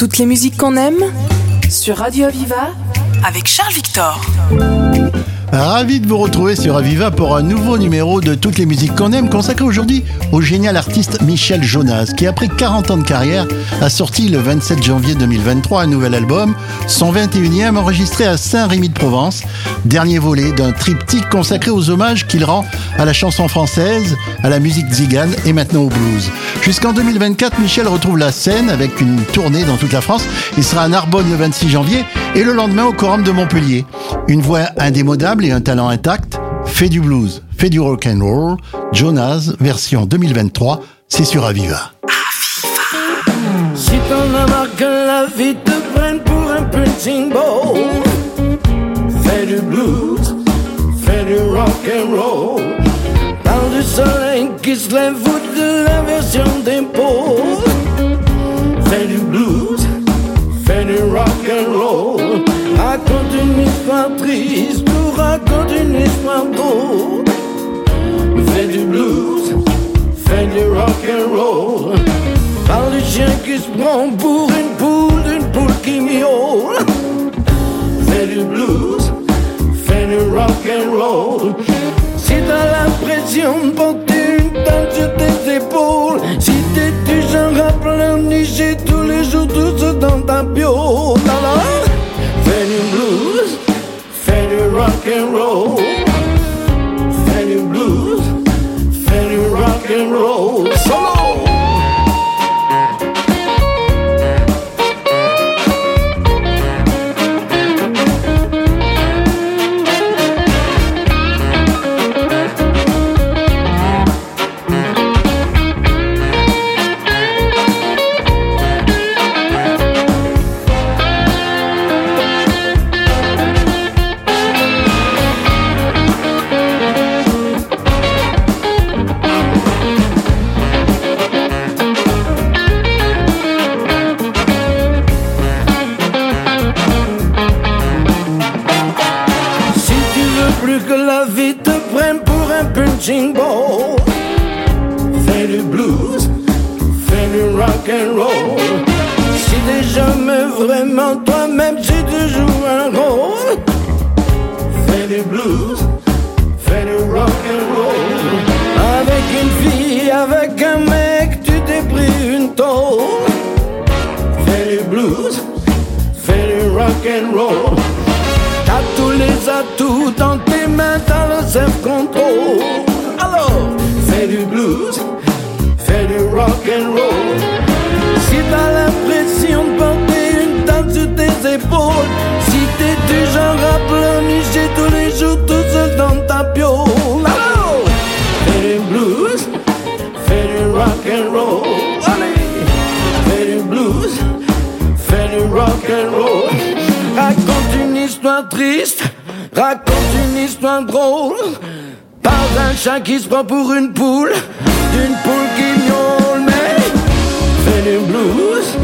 Toutes les musiques qu'on aime sur Radio Aviva avec Charles Victor. Ravi de vous retrouver sur Aviva pour un nouveau numéro de toutes les musiques qu'on aime, consacré aujourd'hui au génial artiste Michel Jonas, qui après 40 ans de carrière a sorti le 27 janvier 2023 un nouvel album, son 21e enregistré à Saint-Rémy-de-Provence, dernier volet d'un triptyque consacré aux hommages qu'il rend à la chanson française, à la musique zigane et maintenant au blues. Jusqu'en 2024, Michel retrouve la scène avec une tournée dans toute la France. Il sera à Narbonne le 26 janvier et le lendemain au Corum de Montpellier. Une voix indémodable et un talent intact, fait du blues, fait du rock and roll. Jonas, version 2023, c'est sur Aviva. Si t'en as marre que la vie te prenne pour un punching ball, fais du blues, fais du rock and roll. Parle du soleil qui se lève ou de la version d'épaule. Fais du blues, fais du rock and roll. Raconte une histoire triste ou raconte une histoire drôle. Fais du blues, fais du rock and roll. Parle du chien qui se prend pour une poule, d'une poule qui miaule. Fais du blues, fais du rock and roll. Si t'as l'impression de porter une tente sur tes épaules, si t'es du genre à pleurnicher tous les jours tout ce dans ta bio, rock and roll. Du blues, du rock and roll. Parle d'un chat qui se prend pour une poule, d'une poule qui miaule, mais fais du blues,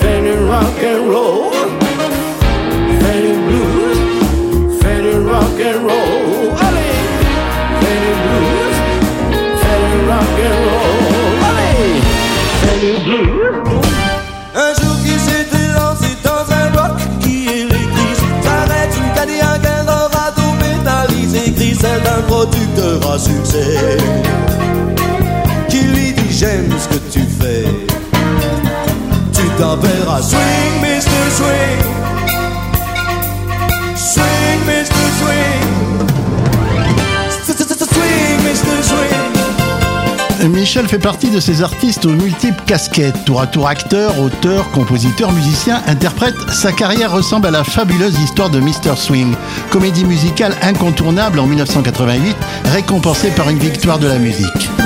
fais du rock and roll. D'un producteur à succès Qui lui dit j'aime ce que tu fais Tu t'appelleras Swing Mr. Swing Swing Mr. Swing Michel fait partie de ces artistes aux multiples casquettes. Tour à tour acteur, auteur, compositeur, musicien, interprète, sa carrière ressemble à la fabuleuse histoire de Mr. Swing, comédie musicale incontournable en 1988, récompensée par une victoire de la musique.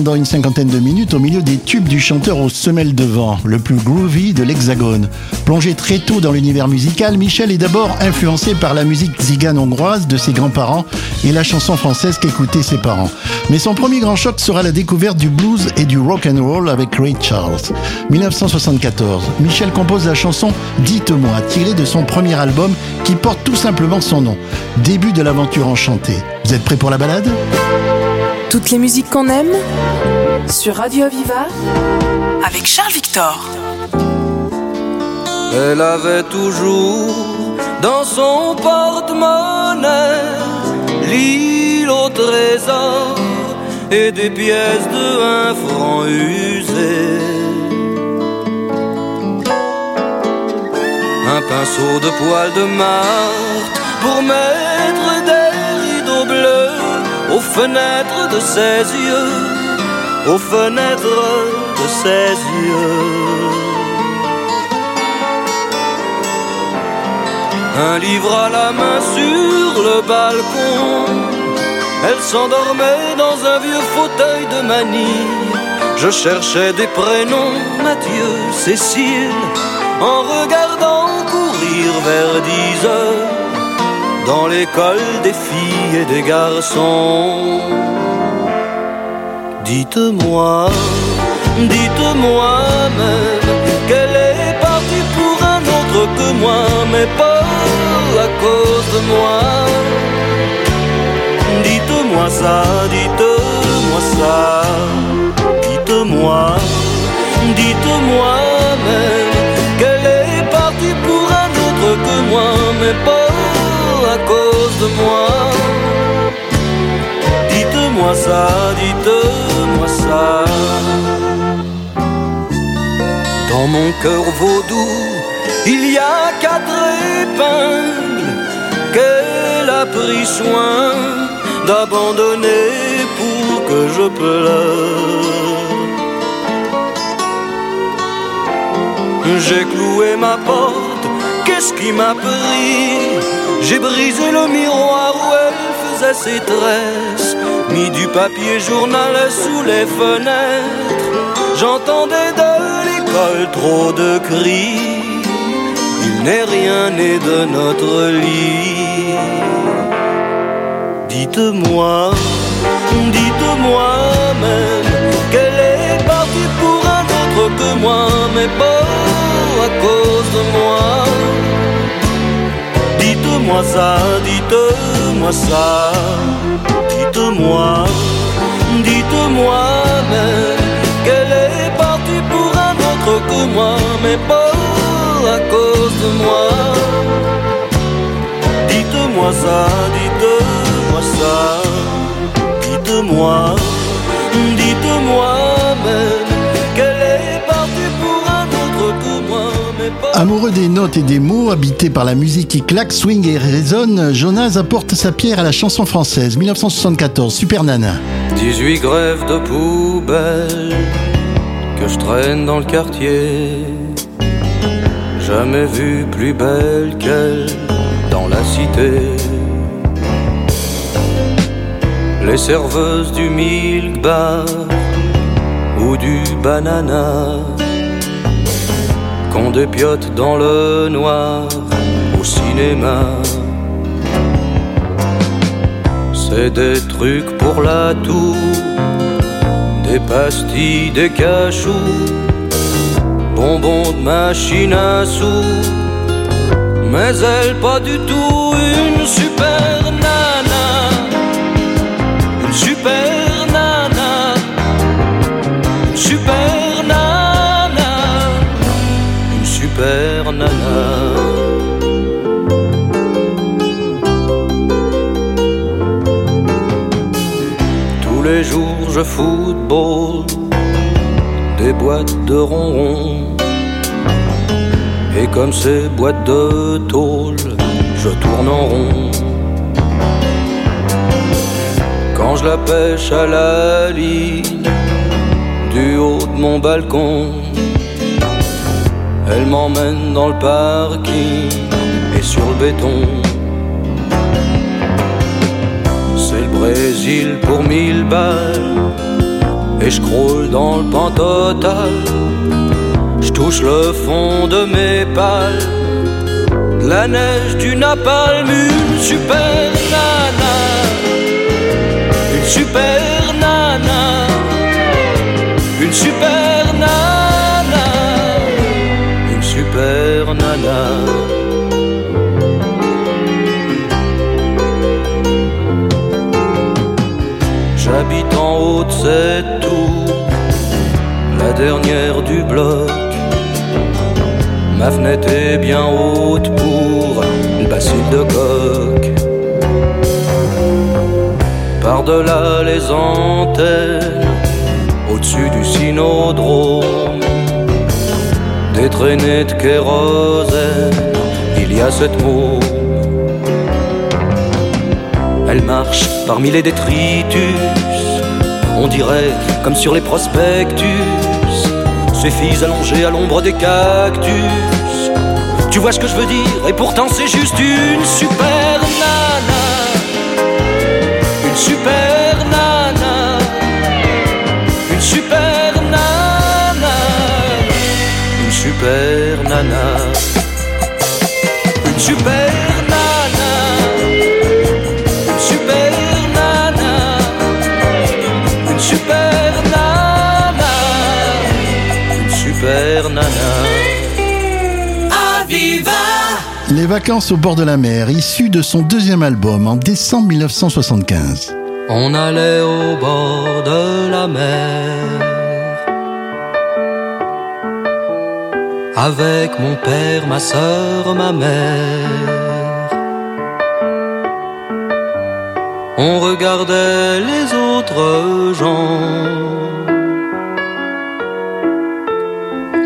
Pendant une cinquantaine de minutes au milieu des tubes du chanteur aux semelles de vent, le plus groovy de l'Hexagone. Plongé très tôt dans l'univers musical, Michel est d'abord influencé par la musique zigane hongroise de ses grands-parents et la chanson française qu'écoutaient ses parents. Mais son premier grand choc sera la découverte du blues et du rock and roll avec Ray Charles. 1974, Michel compose la chanson Dites-moi, tirée de son premier album qui porte tout simplement son nom. Début de l'aventure enchantée. Vous êtes prêts pour la balade? Toutes les musiques qu'on aime sur Radio Aviva avec Charles Victor. Elle avait toujours dans son porte-monnaie l'île au trésor et des pièces de un franc usées. Un pinceau de poil de Marthe pour mettre fenêtres de ses yeux, aux fenêtres de ses yeux. Un livre à la main sur le balcon. Elle s'endormait dans un vieux fauteuil de manille. Je cherchais des prénoms, Mathieu, Cécile, en regardant courir vers dix heures dans l'école des filles et des garçons. Dites-moi, dites-moi même qu'elle est partie pour un autre que moi, mais pas à cause de moi. Dites-moi ça, dites-moi ça, dites-moi, dites-moi même qu'elle est partie pour un autre que moi, mais pas moi. Dites-moi ça, dites-moi ça. Dans mon cœur vaudou, il y a quatre épingles qu'elle a pris soin d'abandonner pour que je pleure. J'ai cloué ma porte, qu'est-ce qui m'a pris J'ai brisé le miroir où elle faisait ses tresses, mis du papier journal sous les fenêtres. J'entendais de l'école trop de cris. Il n'est rien né de notre lit. Dites-moi, dites-moi même qu'elle est partie pour un autre que moi, mais pas à cause de moi. Dites-moi ça, dites-moi ça, dites-moi, dites-moi même qu'elle est partie pour un autre que moi, mais pas à cause de moi. Dites-moi ça, dites-moi ça, dites-moi, dites-moi même Amoureux des notes et des mots, habité par la musique qui claque, swing et résonne, Jonas apporte sa pierre à la chanson française. 1974, Super Nana. 18 grèves de poubelle que je traîne dans le quartier. Jamais vu plus belle qu'elle dans la cité. Les serveuses du milk bar ou du banana qu'on dépiote dans le noir au cinéma. C'est des trucs pour la toux, des pastilles, des cachous, bonbons de machine à sous. Mais elle pas du tout une super nana, Football des boîtes de ronron. Et comme ces boîtes de tôle, je tourne en rond. Quand je la pêche à la ligne du haut de mon balcon, elle m'emmène dans le parking et sur le béton. Brésil pour mille balles. Et je croule dans le pan total. Je touche le fond de mes pales, la neige du napalm, une super nana, une super nana, une super nana, une super nana. Cette tour, la dernière du bloc. Ma fenêtre est bien haute pour le bacille de coq. Par-delà les antennes, au-dessus du synodrome, des traînées de kérosène, il y a cette môme. Elle marche parmi les détritus, on dirait comme sur les prospectus, ces filles allongées à l'ombre des cactus. Tu vois ce que je veux dire, et pourtant c'est juste une super nana, une super nana, une super nana, une super nana, une super. Les vacances au bord de la mer, issu de son deuxième album en décembre 1975. On allait au bord de la mer avec mon père, ma sœur, ma mère. On regardait les autres gens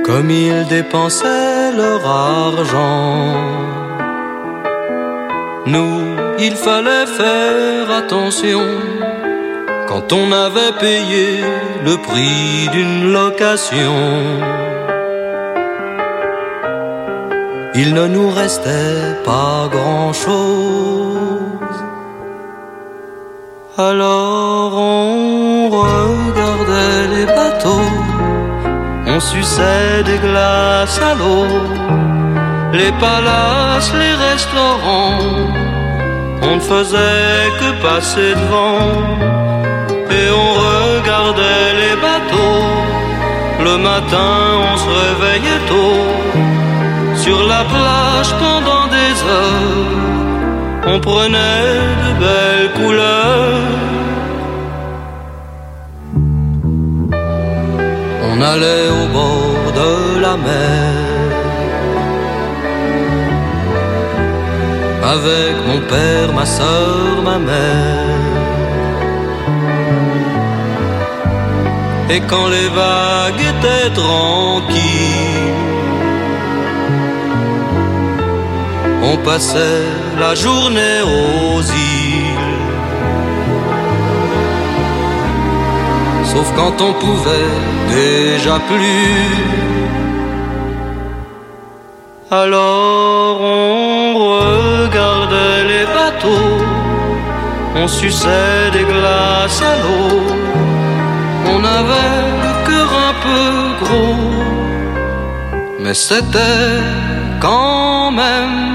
comme ils dépensaient leur argent. Nous, il fallait faire attention quand on avait payé le prix d'une location. Il ne nous restait pas grand-chose. Alors on regardait les bateaux, on suçait des glaces à l'eau, les palaces, les restaurants, on ne faisait que passer devant et on regardait les bateaux. Le matin, on se réveillait tôt sur la plage pendant des heures. On prenait de belles couleurs. On allait au bord de la mer. Avec mon père, ma soeur, ma mère. Et quand les vagues étaient tranquilles, on passait la journée aux îles. Sauf quand on pouvait déjà plus. Alors on on suçait des glaces à l'eau, on avait le cœur un peu gros, mais c'était quand même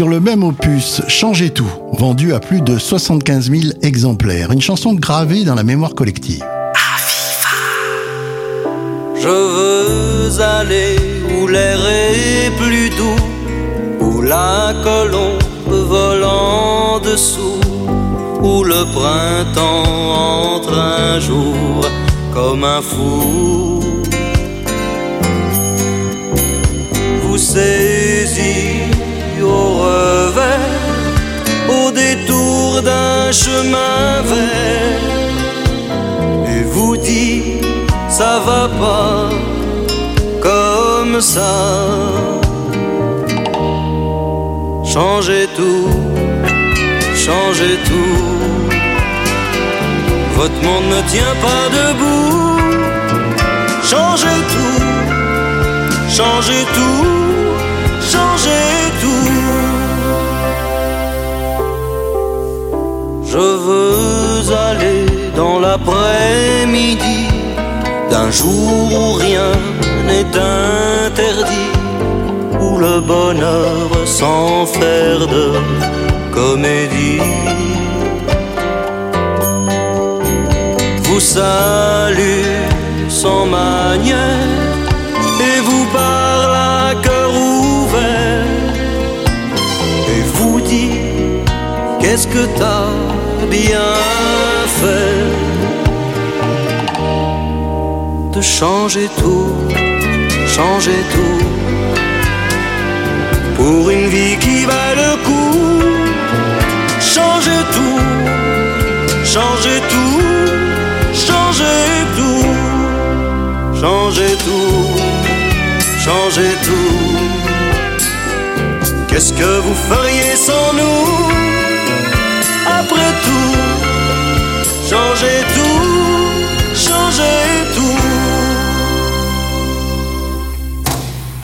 Sur le même opus, Changez tout, vendu à plus de 75 000 exemplaires. Une chanson gravée dans la mémoire collective. Je veux aller où l'air est plus doux, où la colombe vole en dessous, où le printemps entre un jour comme un fou. Vous d'un chemin vert, et vous dit ça va pas comme ça. Changez tout, changez tout. Votre monde ne tient pas debout. Changez tout, changez tout, changez tout. Je veux aller dans l'après-midi. D'un jour où rien n'est interdit, où le bonheur sans faire de comédie. Vous salue sans manière et vous parle à cœur ouvert. Et vous dit qu'est-ce que t'as bien fait de changer tout, changer tout pour une vie qui va le coup, changer tout, changer tout changer tout, changer tout, changer tout. Qu'est-ce que vous feriez sans nous? Après tout, changer tout, changer tout.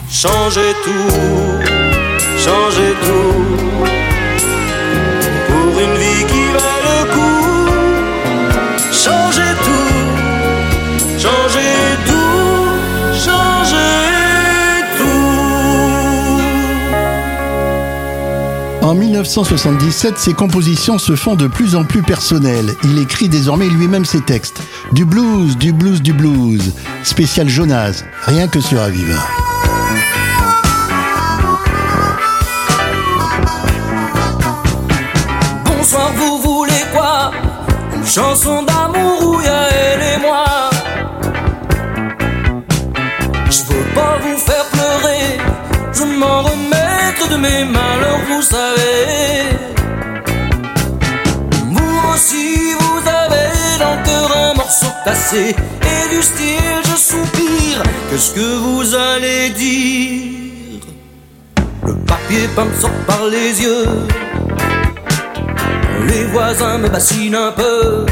Changer tout, changer tout. En 1977, ses compositions se font de plus en plus personnelles. Il écrit désormais lui-même ses textes. Du blues, du blues, du blues. Spécial Jonas, rien que sur Aviva. Bonsoir, vous voulez quoi? Une chanson d'amour où y elle et moi. Je veux pas vous faire pleurer, je m'en remettre de mes malheurs, vous savez. Vous aussi, vous avez dans le cœur un morceau cassé et du style, je soupire. Qu'est-ce que vous allez dire? Le papier peint sort par les yeux. Les voisins me bassinent un peu.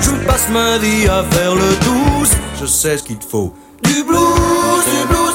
Je passe ma vie à faire le douce. Je sais ce qu'il faut. Du blues, du blues.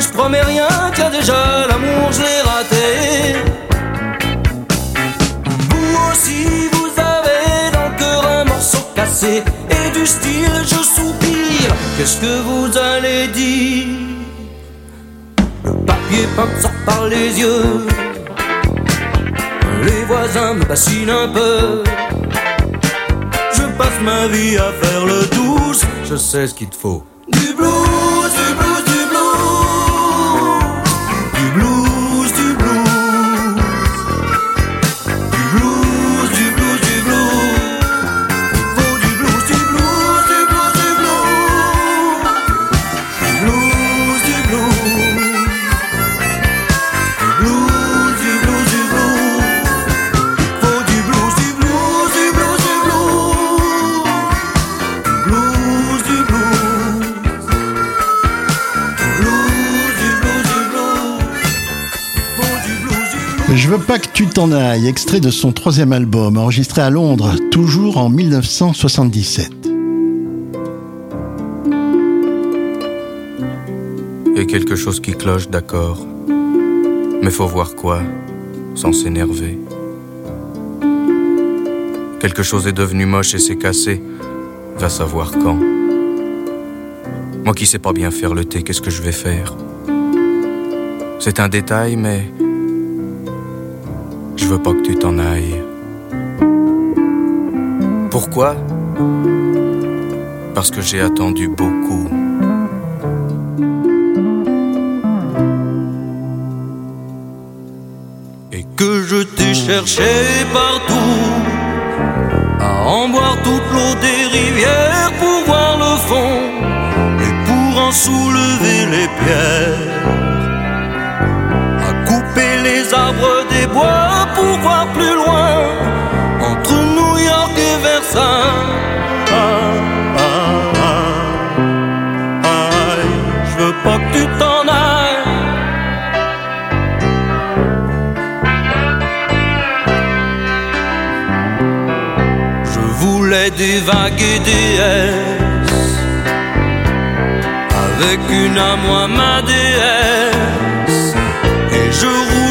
Je promets rien, car déjà l'amour je l'ai raté. Vous aussi, vous avez dans le cœur un morceau cassé et du style, je soupire. Qu'est-ce que vous allez dire? Le papier peint sort par les yeux. Les voisins me bassinent un peu. Je passe ma vie à faire le douce. Je sais ce qu'il te faut. Veux pas que tu t'en ailles, extrait de son troisième album, enregistré à Londres, toujours en 1977. Il y a quelque chose qui cloche, d'accord. Mais faut voir quoi, sans s'énerver. Quelque chose est devenu moche et s'est cassé. Va savoir quand. Moi qui sais pas bien faire le thé, qu'est-ce que je vais faire? C'est un détail, mais je veux pas que tu t'en ailles. Pourquoi? Parce que j'ai attendu beaucoup. Et que je t'ai cherché partout, à en boire toute l'eau des rivières pour voir le fond et pour en soulever les pierres, des bois pour voir plus loin entre New York et Versailles. Ah, ah, ah, je veux pas que tu t'en ailles. Je voulais des vagues et des S Avec une à moi ma déesse Et je roulais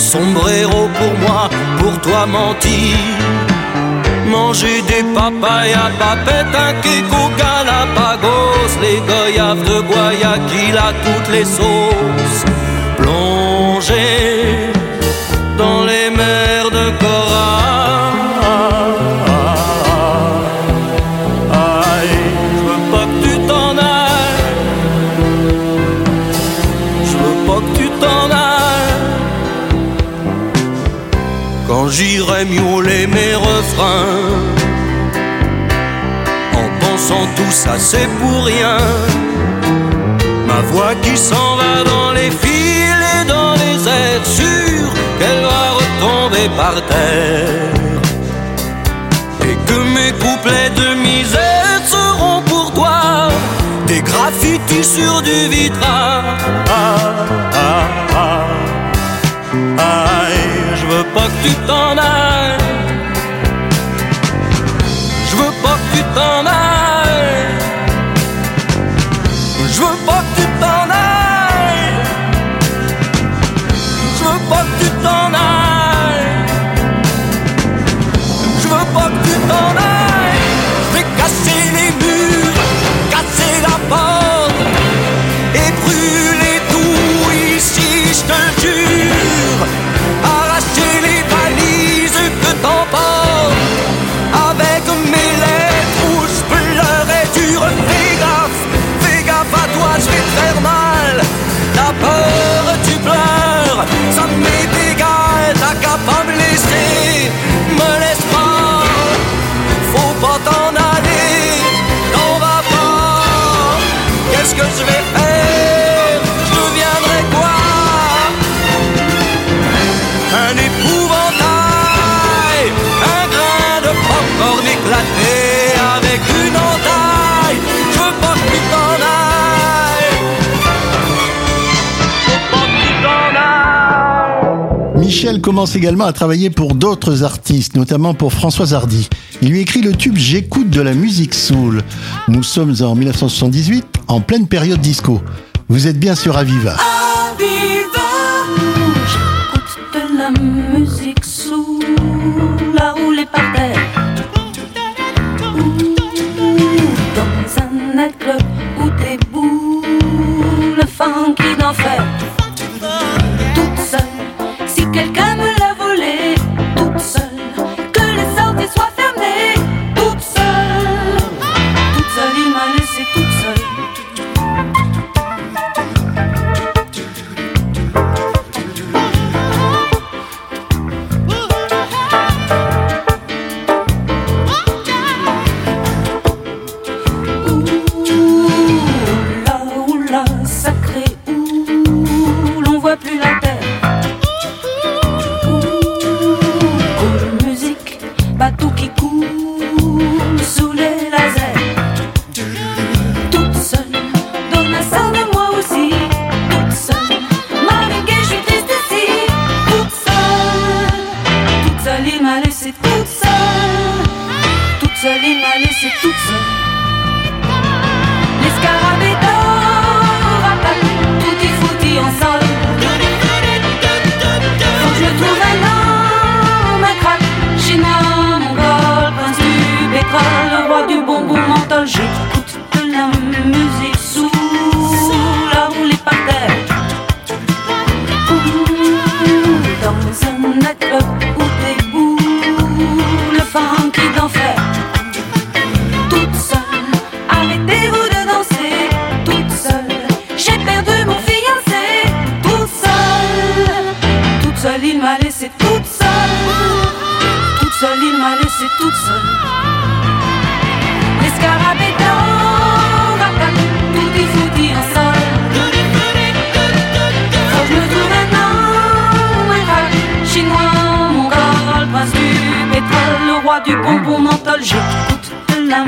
sombrero pour moi, pour toi mentir. Manger des papayas, papettes, un keko galapagos, les goyaves de Guayaquil à toutes les sauces. Plonger dans les mers de j'irai miauler mes refrains En pensant tout ça c'est pour rien Ma voix qui s'en va dans les fils et dans les airs Sûre qu'elle va retomber par terre Et que mes couplets de misère seront pour toi Des graffitis sur du vitrail Ah, ah, ah. Je veux pas que tu t'en ailles. Commence également à travailler pour d'autres artistes, notamment pour Françoise Hardy. Il lui écrit le tube J'écoute de la musique soul. Nous sommes en 1978, en pleine période disco. Vous êtes bien sur Aviva. Du bonbon menthol. J'écoute la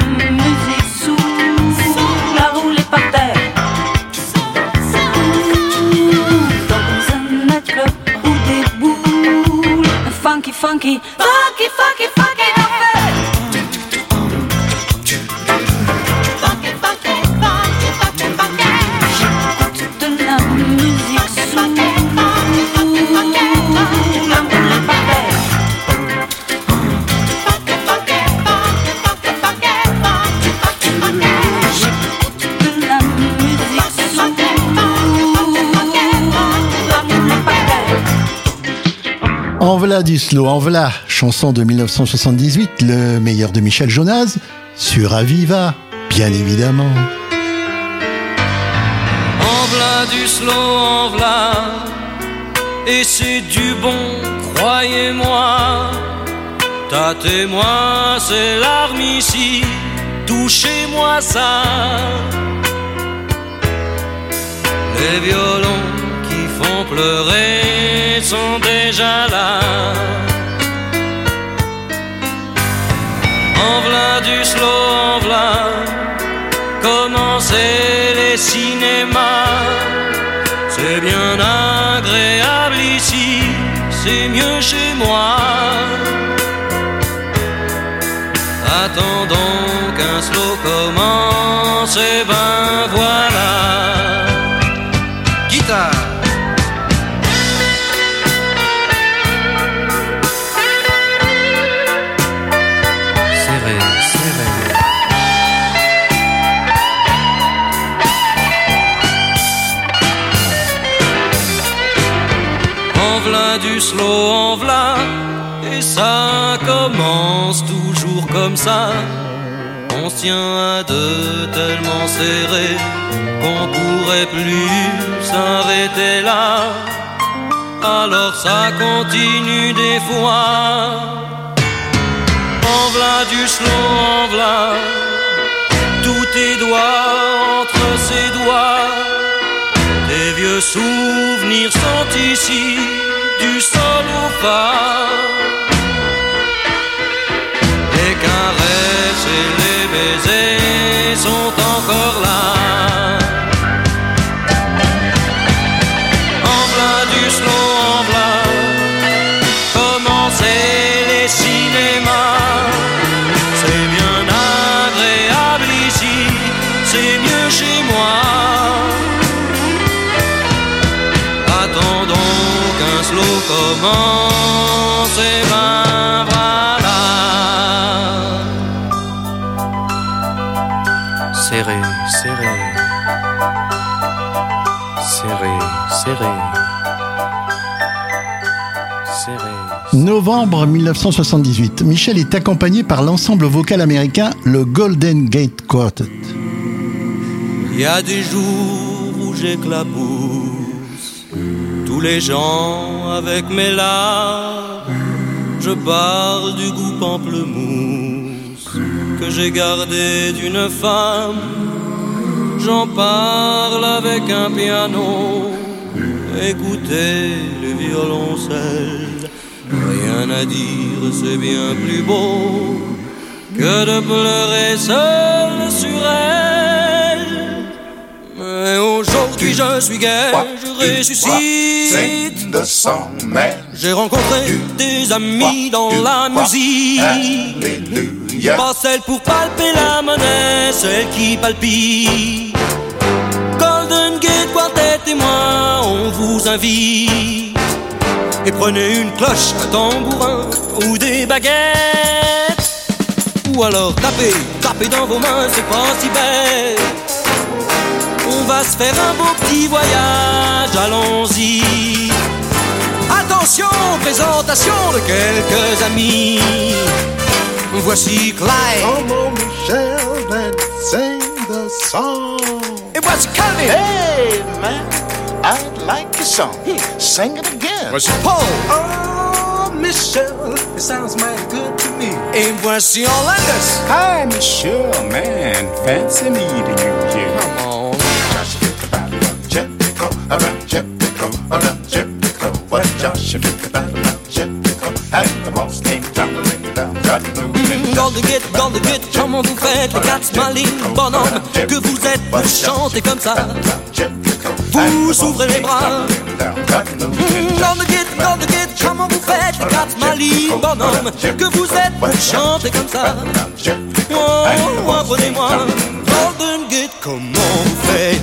du slow, en voilà, chanson de 1978, le meilleur de Michel Jonas, sur Aviva, bien évidemment. En v'là du slow, en v'là, et c'est du bon, croyez-moi. Tâtez-moi, c'est l'arme ici, touchez-moi ça. Les violons pleurer sont déjà là. En v'là du slow, en v'là, commencer les cinémas. C'est bien agréable ici, c'est mieux chez moi. Attendons qu'un slow commence, et ben voilà. Slow, en v'là, et ça commence toujours comme ça. On se tient à deux tellement serré qu'on pourrait plus s'arrêter là. Alors ça continue des fois. En v'là du slow, en v'là, tous tes doigts entre ses doigts. Tes vieux souvenirs sont ici, sol au fa. Les caresses et les baisers sont encore là. Novembre 1978, Michel est accompagné par l'ensemble vocal américain le Golden Gate Quartet. Il y a des jours où j'éclabousse tous les gens avec mes larmes. Je parle du goût pamplemousse que j'ai gardé d'une femme. J'en parle avec un piano. Écoutez le violoncelle. Rien à dire, c'est bien plus beau que de pleurer seul sur elle. Mais aujourd'hui je suis gai, je ressuscite. The song, man. J'ai rencontré des amis dans la musique. Pas celle pour palper la monnaie, celle qui palpite. Et moi, on vous invite. Et prenez une cloche, un tambourin ou des baguettes. Ou alors tapez, tapez dans vos mains, c'est pas si bête. On va se faire un beau petit voyage, allons-y. Attention, présentation de quelques amis. Voici Clyde. Come on, Michelle, and sing the song. Et voici Calvin. Hey, man, I'd like your song. Hmm. Sing it again. Voici Paul. Oh, Michelle, it sounds mighty good to me. Et voici Orlandis. Hi, Michelle, man. Fancy meeting you here. Come on. Josh fit the battle of Jericho, around Jericho, around Jericho. What Josh fit the battle of Jericho, and the boss came tumbling down, got Golden Gate, Golden Gate, comment vous faites les quatre malines. Bonhommes que vous êtes pour chanter comme ça. Vous ouvrez les bras. Golden Gate, Golden Gate, comment vous faites les quatre malines. Bonhommes que vous êtes pour chanter comme ça. Oh, apprenez-moi. Golden Gate, comment vous faites?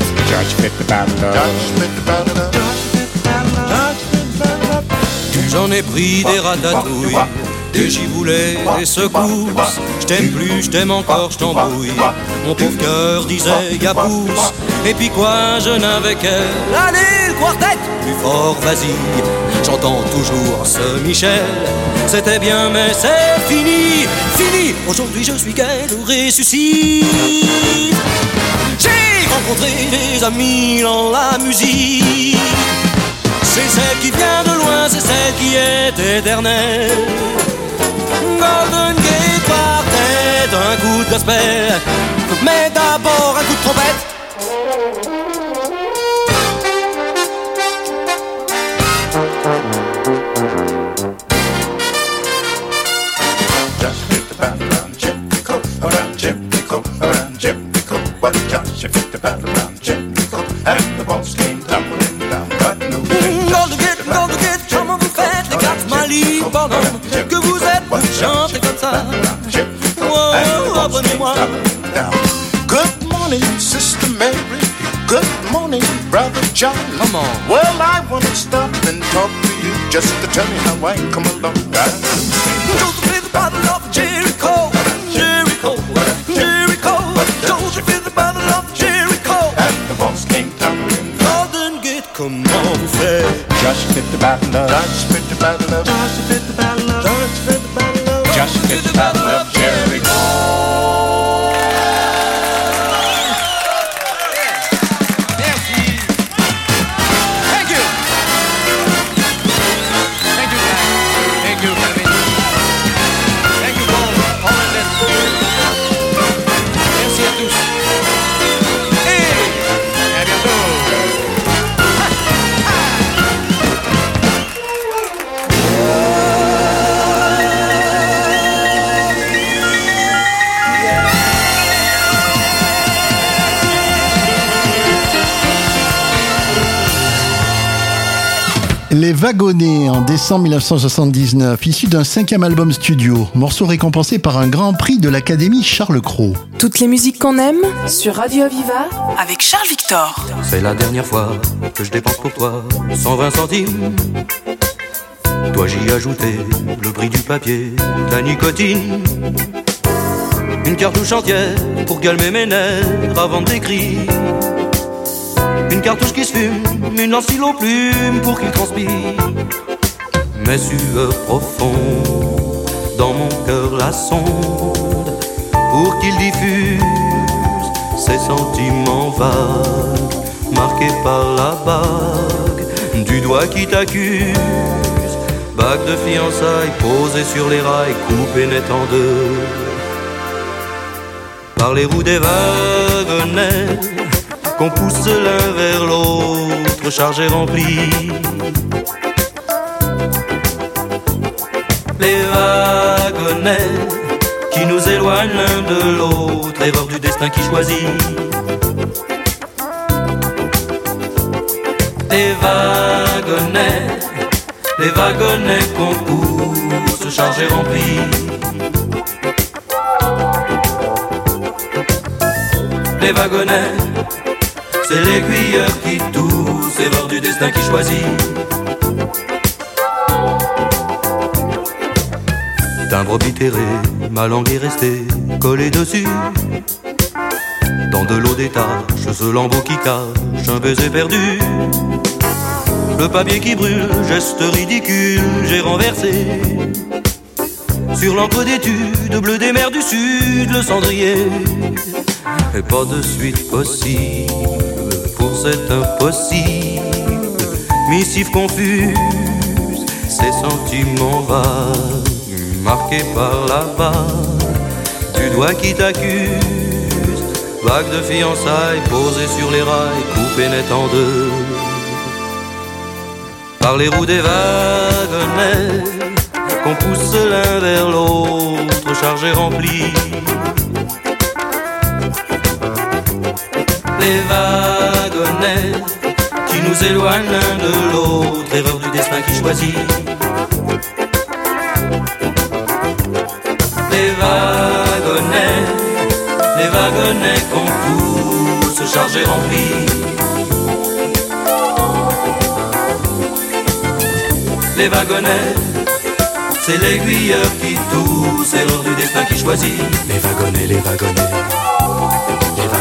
J'en ai pris des ratatouilles, des giboulets, des secousses. Je t'aime plus, je t'aime encore, je t'embrouille. Mon pauvre cœur disait y'a pouce. Et puis quoi, je n'avais qu'elle. Allez, le quartet, plus fort, vas-y. J'entends toujours ce Michel. C'était bien, mais c'est fini, fini. Aujourd'hui, je suis qu'elle ressuscite. J'ai rencontré des amis dans la musique. C'est celle qui vient de loin, c'est celle qui est éternelle. Golden Gate d'un coup de gospel, mais d'abord un coup de trompette. Brother John. Come on. Well, I want to stop and talk to you just to tell you how I come along. Joseph in the battle of Jericho, Jericho, Jericho. Joseph in the battle of Jericho. And the boss came tumbling. Golden Gate, comment vous faites Josh fit the battle of. Josh fit the battle of. Josh fit the battle of. Josh fit the battle of. Josh fit the battle of Les Wagonnets en décembre 1979, issu d'un cinquième album studio, morceau récompensé par un grand prix de l'Académie Charles Cros. Toutes les musiques qu'on aime sur Radio Aviva avec Charles Victor. C'est la dernière fois que je dépense pour toi 120 centimes. Toi j'y ajouté le prix du papier, la nicotine. Une cartouche entière pour calmer mes nerfs avant d'écrire. Une cartouche qui se fume, une lance stylo plume pour qu'il transpire. Mes sueurs profondes, dans mon cœur la sonde, pour qu'il diffuse ces sentiments vagues, marqués par la bague du doigt qui t'accuse. Bague de fiançailles posée sur les rails, coupée net en deux. Par les roues des wagonnets, qu'on pousse l'un vers l'autre, chargé rempli. Les wagonnets qui nous éloignent l'un de l'autre, erreur du destin qui choisit. Les wagonnets, les wagonnets qu'on pousse, chargés remplis. Les wagonnets, c'est l'aiguilleur qui tousse, erreur du destin qui choisit. Timbre obitéré, ma langue est restée collée dessus. Dans de l'eau détache ce lambeau qui cache un baiser perdu. Le papier qui brûle, geste ridicule, j'ai renversé. Sur l'encre d'étude, bleu des mers du sud, le cendrier. Et pas de suite possible cet impossible. Missive confuse, ces sentiments vagues, marqués par la vague du doigt qui t'accuse, vague de fiançailles posée sur les rails, coupée net en deux. Par les roues des wagonnets, qu'on pousse l'un vers l'autre, chargés remplis. Les qui nous éloignent l'un de l'autre, erreur du destin qui choisit. Les wagonnets, les wagonnets qu'on pousse, chargés remplis. Les wagonnets, c'est l'aiguilleur qui tousse, erreur du destin qui choisit. Les wagonnets, les wagonnets.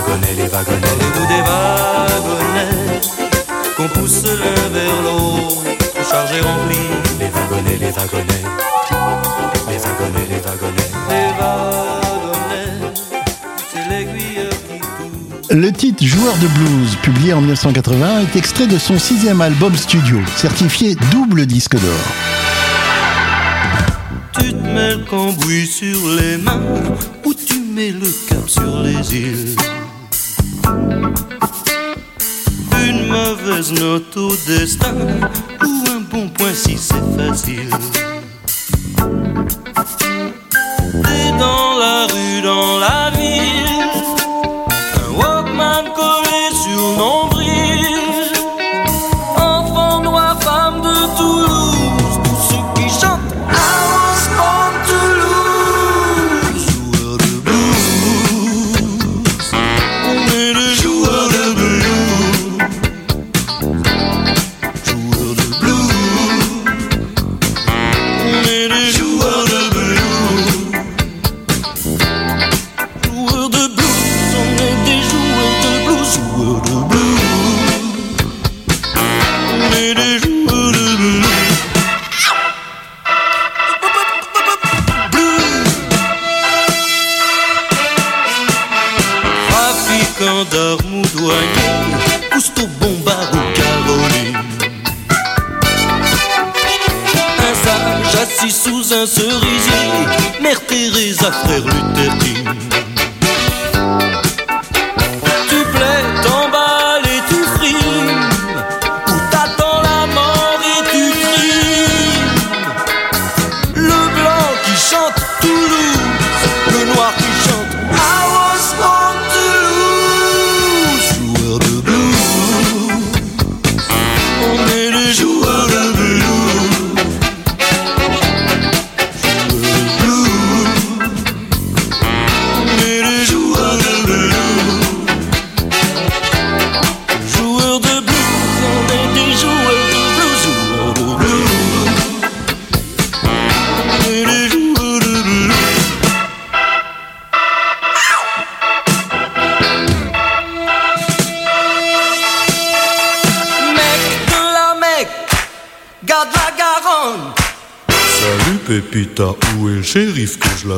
Les wagonnets, les wagonnets. Les bouts des wagonnets qu'on pousse l'un vers l'autre, chargés remplis. Les wagonnets, les wagonnets. Les wagonnets, les wagonnets. Les wagonnets, c'est l'aiguilleur qui tousse. Le titre Joueur de blues, publié en 1980, est extrait de son sixième album studio, certifié double disque d'or. Tu te mets le cambouis sur les mains ou tu mets le cap sur les îles. Mauvaise note au destin ou un bon point si c'est facile. D'armes ou douanier, Cousteau, Bombard ou Caroline. Un sage assis sous un cerisier, Mère Teresa, frère Luther.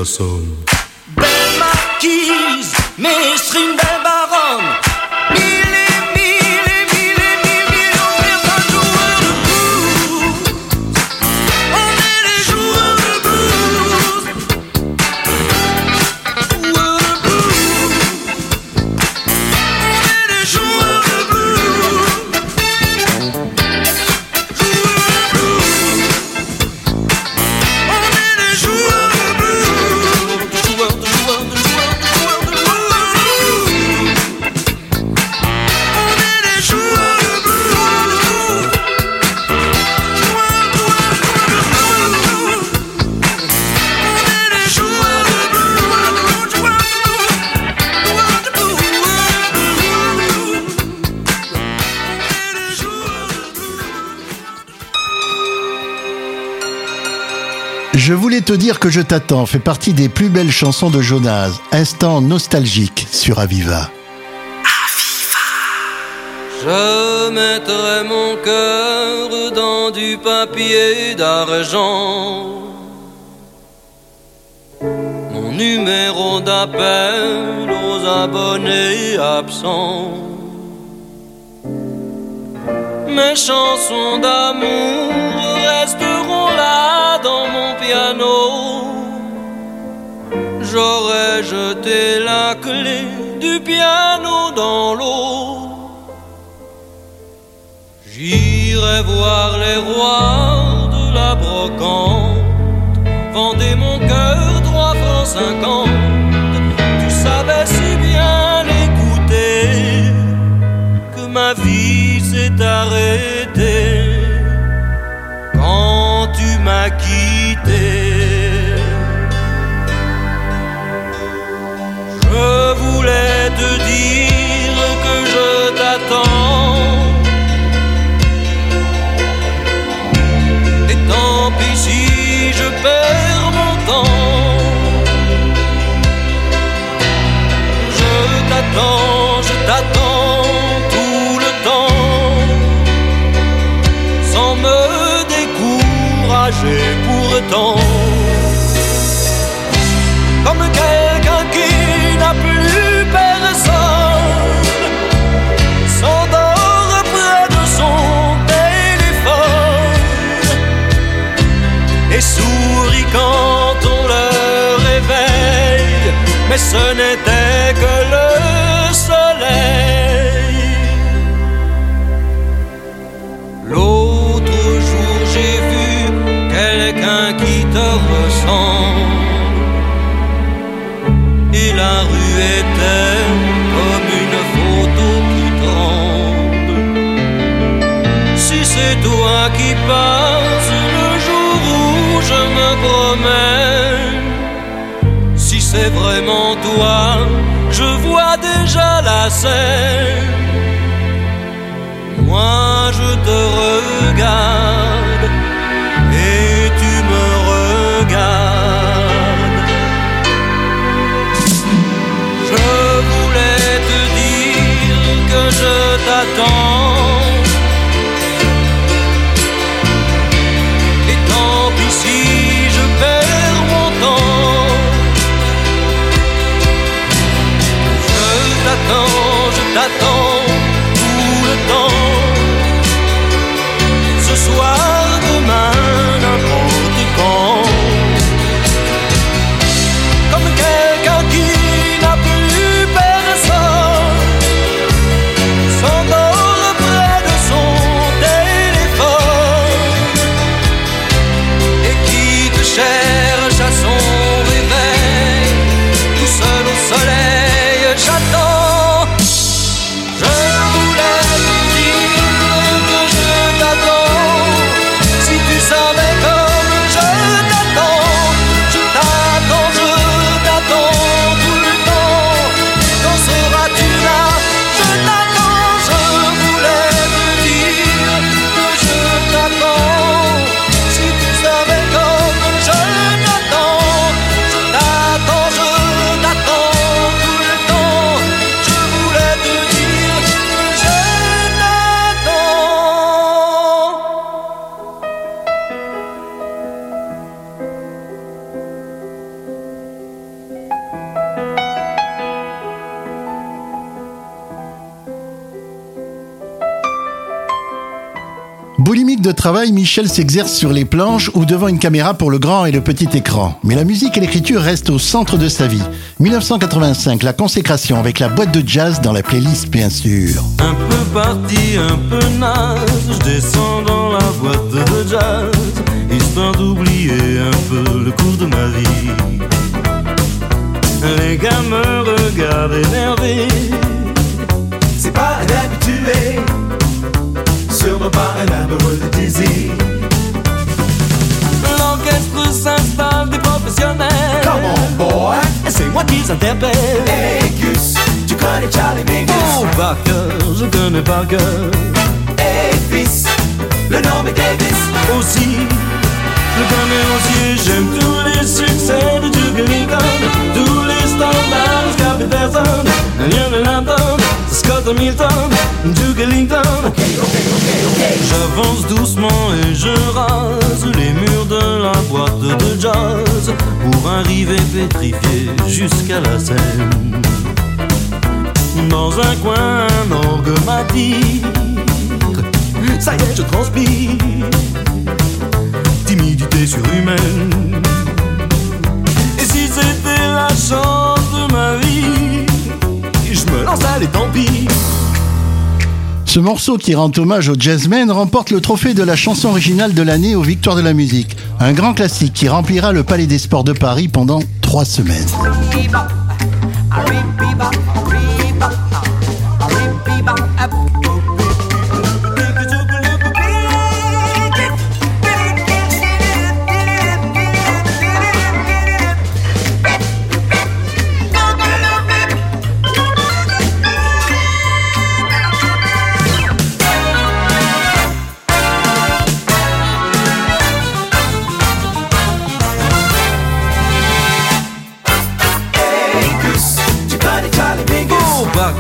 Universum. Te dire que je t'attends fait partie des plus belles chansons de Jonas. Instant nostalgique sur Aviva. Je mettrai mon cœur dans du papier d'argent. Mon numéro d'appel aux abonnés absents. Mes chansons d'amour resteront dans mon piano, j'aurais jeté la clé du piano dans l'eau. J'irai voir les rois de la brocante, vendez mon cœur trois francs cinquante. Tu savais si bien l'écouter que ma vie s'est arrêtée Je voulais te dire que je t'attends. Michel s'exerce sur les planches ou devant une caméra pour le grand et le petit écran. Mais la musique et l'écriture restent au centre de sa vie. 1985, la consécration avec la boîte de jazz dans la playlist bien sûr. Un peu parti, un peu naze, je descends dans la boîte de jazz, histoire d'oublier un peu le cours de ma vie. Les gars me regardent Hey, fils, le nom est Davis. Aussi, aussi et j'aime tous les succès de Duke Ellington, tous les standards Peterson, Lionel Hampton, Scott Hamilton, Duke Ellington. J'avance doucement et je rase les murs de la boîte de jazz pour arriver pétrifié jusqu'à la scène. Dans un coin, un orgue m'a dit Ça y est, je transpire. Timidité idées surhumaines. Et si c'était la chance de ma vie, je me lance, allez, tant pis. Ce morceau qui rend hommage aux jazzmen remporte le trophée de la chanson originale de l'année aux Victoires de la musique. Un grand classique qui remplira le Palais des Sports de Paris pendant trois semaines.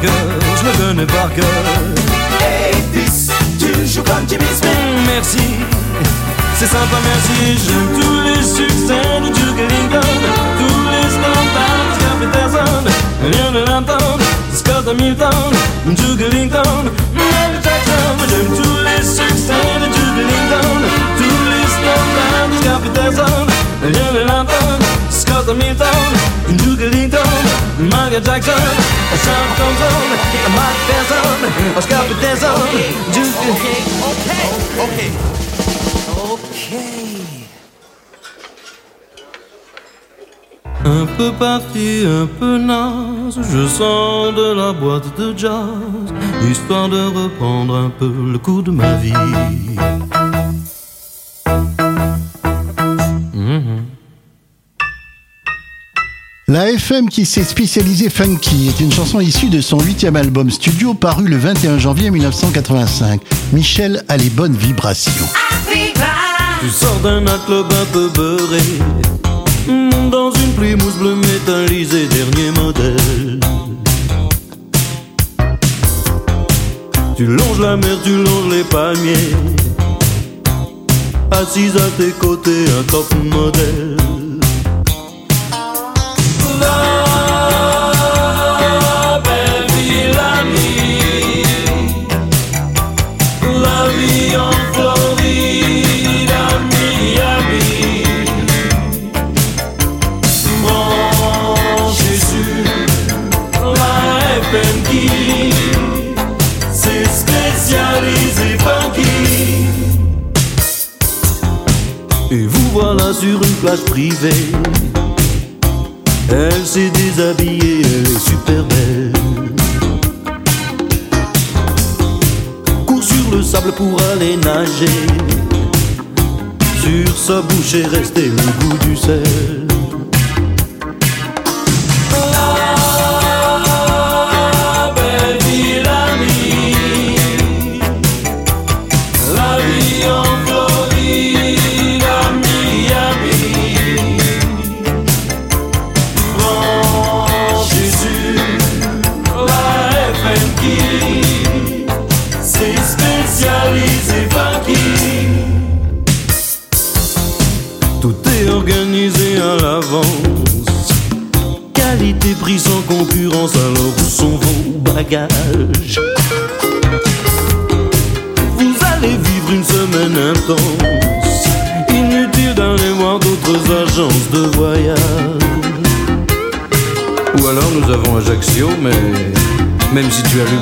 Cœur, je le connais par cœur. tu joues comme Jimmy Smith. Mm, Merci, c'est sympa, merci. J'aime tous les succès de Duke Ellington, tous les standards de Peterson, Lionel Hampton, Scott Hamilton, Duke Ellington, Michael Jackson. J'aime tous les succès de Duke Ellington, tous les standards de Scott Peterson, Lionel Hampton, Scott Hamilton, Duke Ellington, Michael Jackson, Sean Thompson, Mike Tyson, Scott Peterson, Duke. Okay, okay. Un peu parti, un peu naze, je sens de la boîte de jazz, histoire de reprendre un peu le coup de ma vie. La FM qui s'est spécialisée funky est une chanson issue de son huitième album studio paru le 21 janvier 1985. Michel a les bonnes vibrations. Tu sors d'un club un peu beurré, mm, dans une Plymouth bleue métallisée, dernier modèle. Tu longes la mer, tu longes les palmiers, assise à tes côtés, un top modèle. Plage privée. Elle s'est déshabillée, elle est super belle. Cours sur le sable pour aller nager. Sur sa bouche est resté le goût du sel.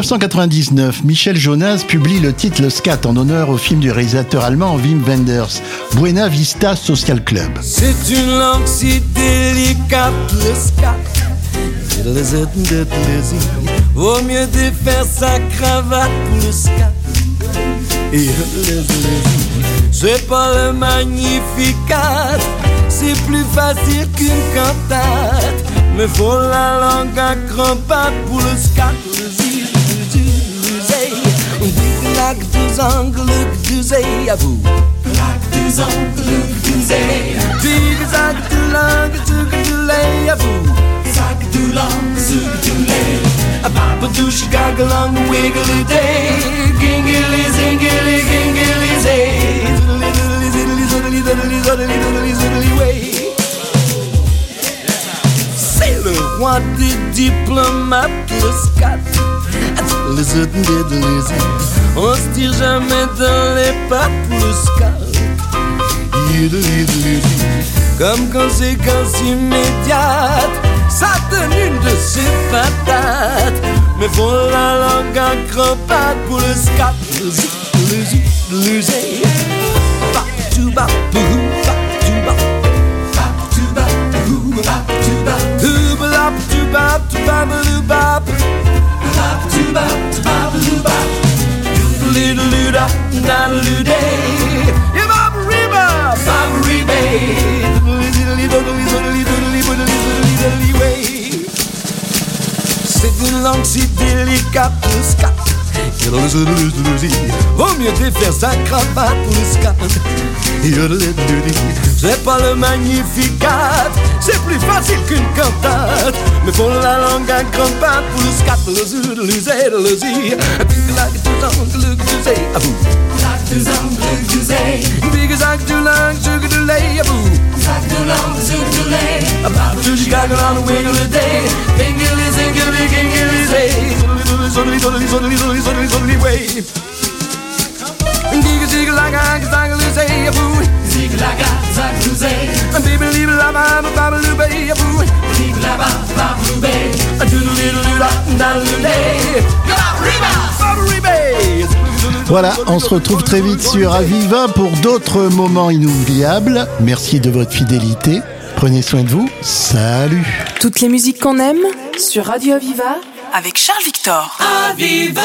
1999, Michel Jonas publie le titre Le Scat en honneur au film du réalisateur allemand Wim Wenders, Buena Vista Social Club. C'est une langue si délicate, le scat. Vaut mieux défaire sa cravate pour le scat. C'est pas le magnificat, c'est plus facile qu'une cantate. Mais faut la langue à crampate pour le scat. Lac du angles du zé à vous. Lac du angles du zé. Zigzag du langue du lait à vous. Zag du langue du lait. A papa douche gaggle on the wiggly day. Gingly zingly gingly zay. Ziddly ziddly ziddly ziddly ziddly way. C'est le roi des diplomates, le scat. Les autres diddly On se tire jamais dans les pattes le yiddly Comme conséquence immédiate, ça donne une de ses patates. Mais faut la langue à crampate pour le scat. Le zik, le zik, le zé. Bap, tu C'est une langue si délicate, le scat. Vaut mieux défaire sa cravate le. C'est pas le magnificat, c'est plus facile qu'une cantate. Mais faut la langue à grande patte pour le scat, le le zé, le zi. Big like du angle du zé, à vous. tuzamlı güzey Bir güzel dülen çöküdüley bu Sakdulam züktüley Baba çocuk akılan wiggle day. Pingili zingili gingili zey Zonuli zonuli zonuli zonuli zonuli zonuli way. Giga ziga laga zangulu zey bu Ziga laga zangulu zey Baby liebe laba baba lube bu Liebe laba baba lube Doodle little lula dalule Baba riba Baba riba Voilà, on se retrouve très vite sur Aviva pour d'autres moments inoubliables. Merci de votre fidélité. Prenez soin de vous. Salut. Toutes les musiques qu'on aime sur Radio Aviva avec Charles Victor. Aviva